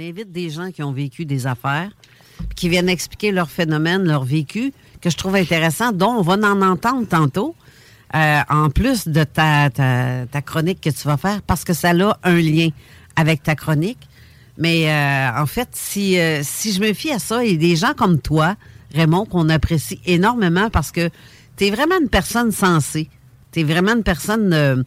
Invite des gens qui ont vécu des affaires, qui viennent expliquer leur phénomène, leur vécu, que je trouve intéressant, dont on va en entendre tantôt. Euh, en plus de ta, chronique que tu vas faire, parce que ça a un lien avec ta chronique. Mais euh, en fait, si, euh, si je me fie à ça, il y a des gens comme toi, Raymond, qu'on apprécie énormément parce que tu es vraiment une personne sensée. Tu es vraiment une personne...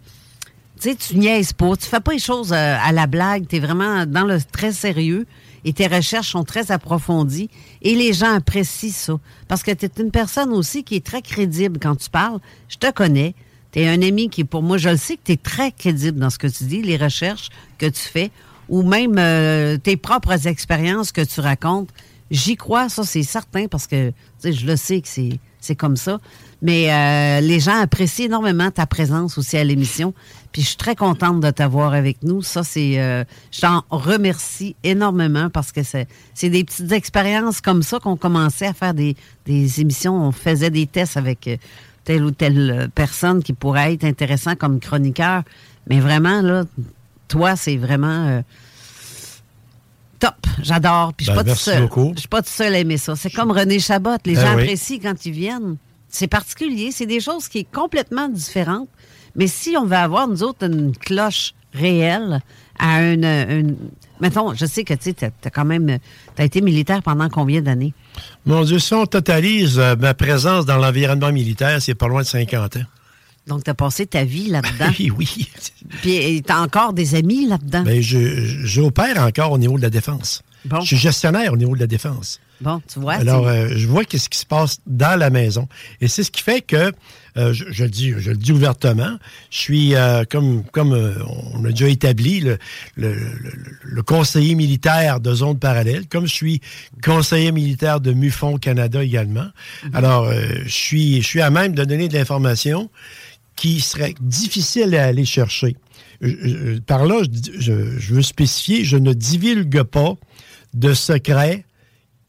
Tu sais, tu niaises pas, tu fais pas les choses euh, à la blague, tu es vraiment dans le très sérieux et tes recherches sont très approfondies et les gens apprécient ça. Parce que tu es une personne aussi qui est très crédible quand tu parles. Je te connais. Tu es un ami qui, pour moi, je le sais que tu es très crédible dans ce que tu dis, les recherches que tu fais ou même euh, tes propres expériences que tu racontes. J'y crois, ça c'est certain parce que je le sais que c'est c'est comme ça. Mais euh, les gens apprécient énormément ta présence aussi à l'émission. Puis je suis très contente de t'avoir avec nous. Ça, c'est. Euh, je t'en remercie énormément parce que c'est, des petites expériences comme ça qu'on commençait à faire des, des émissions. On faisait des tests avec euh, telle ou telle personne qui pourrait être intéressant comme chroniqueur. Mais vraiment, là, toi, c'est vraiment top. J'adore. Puis je suis ben, pas tout seul. Je suis pas tout seul à aimer ça. C'est comme René Chabot. Les Ben gens oui. apprécient quand ils viennent. C'est particulier. C'est des choses qui sont complètement différentes. Mais si on veut avoir, nous autres, une cloche réelle à une. une mettons, je sais que tu as, quand même. Tu as été militaire pendant combien d'années? Mon Dieu, si on totalise euh, ma présence dans l'environnement militaire, c'est pas loin de 50 ans. Donc, tu as passé ta vie là-dedans. Oui, oui. Puis, tu as encore des amis là-dedans. Ben, je, j'opère encore au niveau de la défense. Bon. Je suis gestionnaire au niveau de la défense. Bon, tu vois. Alors, euh, je vois qu'est-ce qui se passe dans la maison. Et c'est ce qui fait que, euh, je, je le dis, je le dis ouvertement, je suis, euh, comme, comme on a déjà établi, le, le, le- le conseiller militaire de zone parallèle, comme je suis conseiller militaire de MUFON Canada également. Alors, euh, je, suis, je suis à même de donner de l'information qui serait difficile à aller chercher. Je- je- par là, je, veux spécifier, je ne divulgue pas de secrets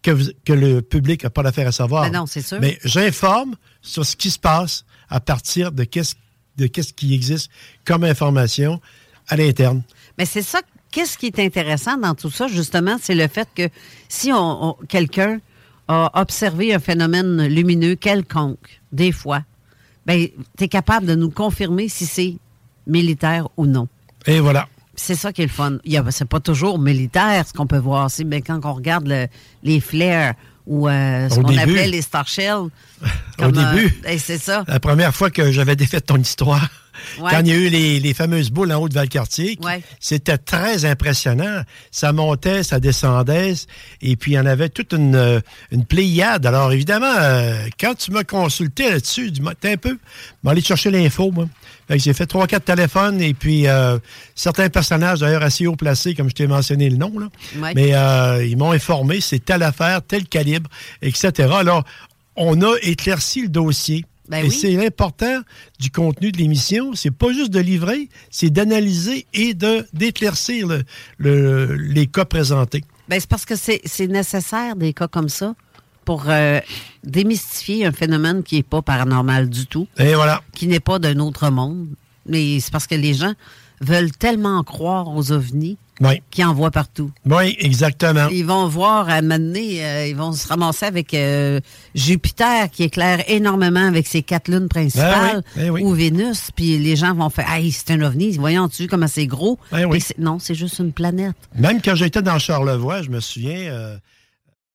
que, le public n'a pas l'affaire à savoir. Ben non, c'est sûr. Mais j'informe sur ce qui se passe à partir de qu'est-ce de qu'est-ce qui existe comme information à l'interne. Mais c'est ça, qu'est-ce qui est intéressant dans tout ça, justement, c'est le fait que si on, on- quelqu'un a observé un phénomène lumineux quelconque, des fois, ben, tu es capable de nous confirmer si c'est militaire ou non. Et voilà. C'est ça qui est le fun. Il y a- C'est pas toujours militaire ce qu'on peut voir. C'est ben, quand on regarde le- les flares ou euh, ce qu'on appelait les star shells. Au euh, début. ben, c'est ça. La première fois que j'avais défait ton histoire, Ouais. quand il y a eu les, les fameuses boules en haut de Valcartier, Ouais. c'était très impressionnant. Ça montait, ça descendait, et puis il y en avait toute une, euh, une pléiade. Alors évidemment, euh, quand tu m'as consulté là-dessus, du matin un peu, aller chercher l'info, moi. J'ai fait trois, quatre téléphones, et puis euh, certains personnages d'ailleurs assez haut placés, comme je t'ai mentionné le nom, là. Ouais. Mais euh, ils m'ont informé, c'est telle affaire, tel calibre, etc. Alors, on a éclairci le dossier. Ben et oui. c'est l'important du contenu de l'émission. C'est pas juste de livrer, c'est d'analyser et de d'éclaircir le- le- les cas présentés. Ben, c'est parce que c'est c'est nécessaire des cas comme ça pour euh, démystifier un phénomène qui n'est pas paranormal du tout, Et voilà. qui n'est pas d'un autre monde. Mais c'est parce que les gens veulent tellement croire aux ovnis Oui. qui envoient partout. Oui, exactement. Ils vont voir à donné, euh, ils vont se ramasser avec euh, Jupiter qui éclaire énormément avec ses quatre lunes principales Ben oui, ben oui. ou Vénus, puis les gens vont faire Hey, c'est un ovni, voyons-tu comment c'est gros? Ben oui. Non, c'est juste une planète. Même quand j'étais dans Charlevoix, je me souviens, euh,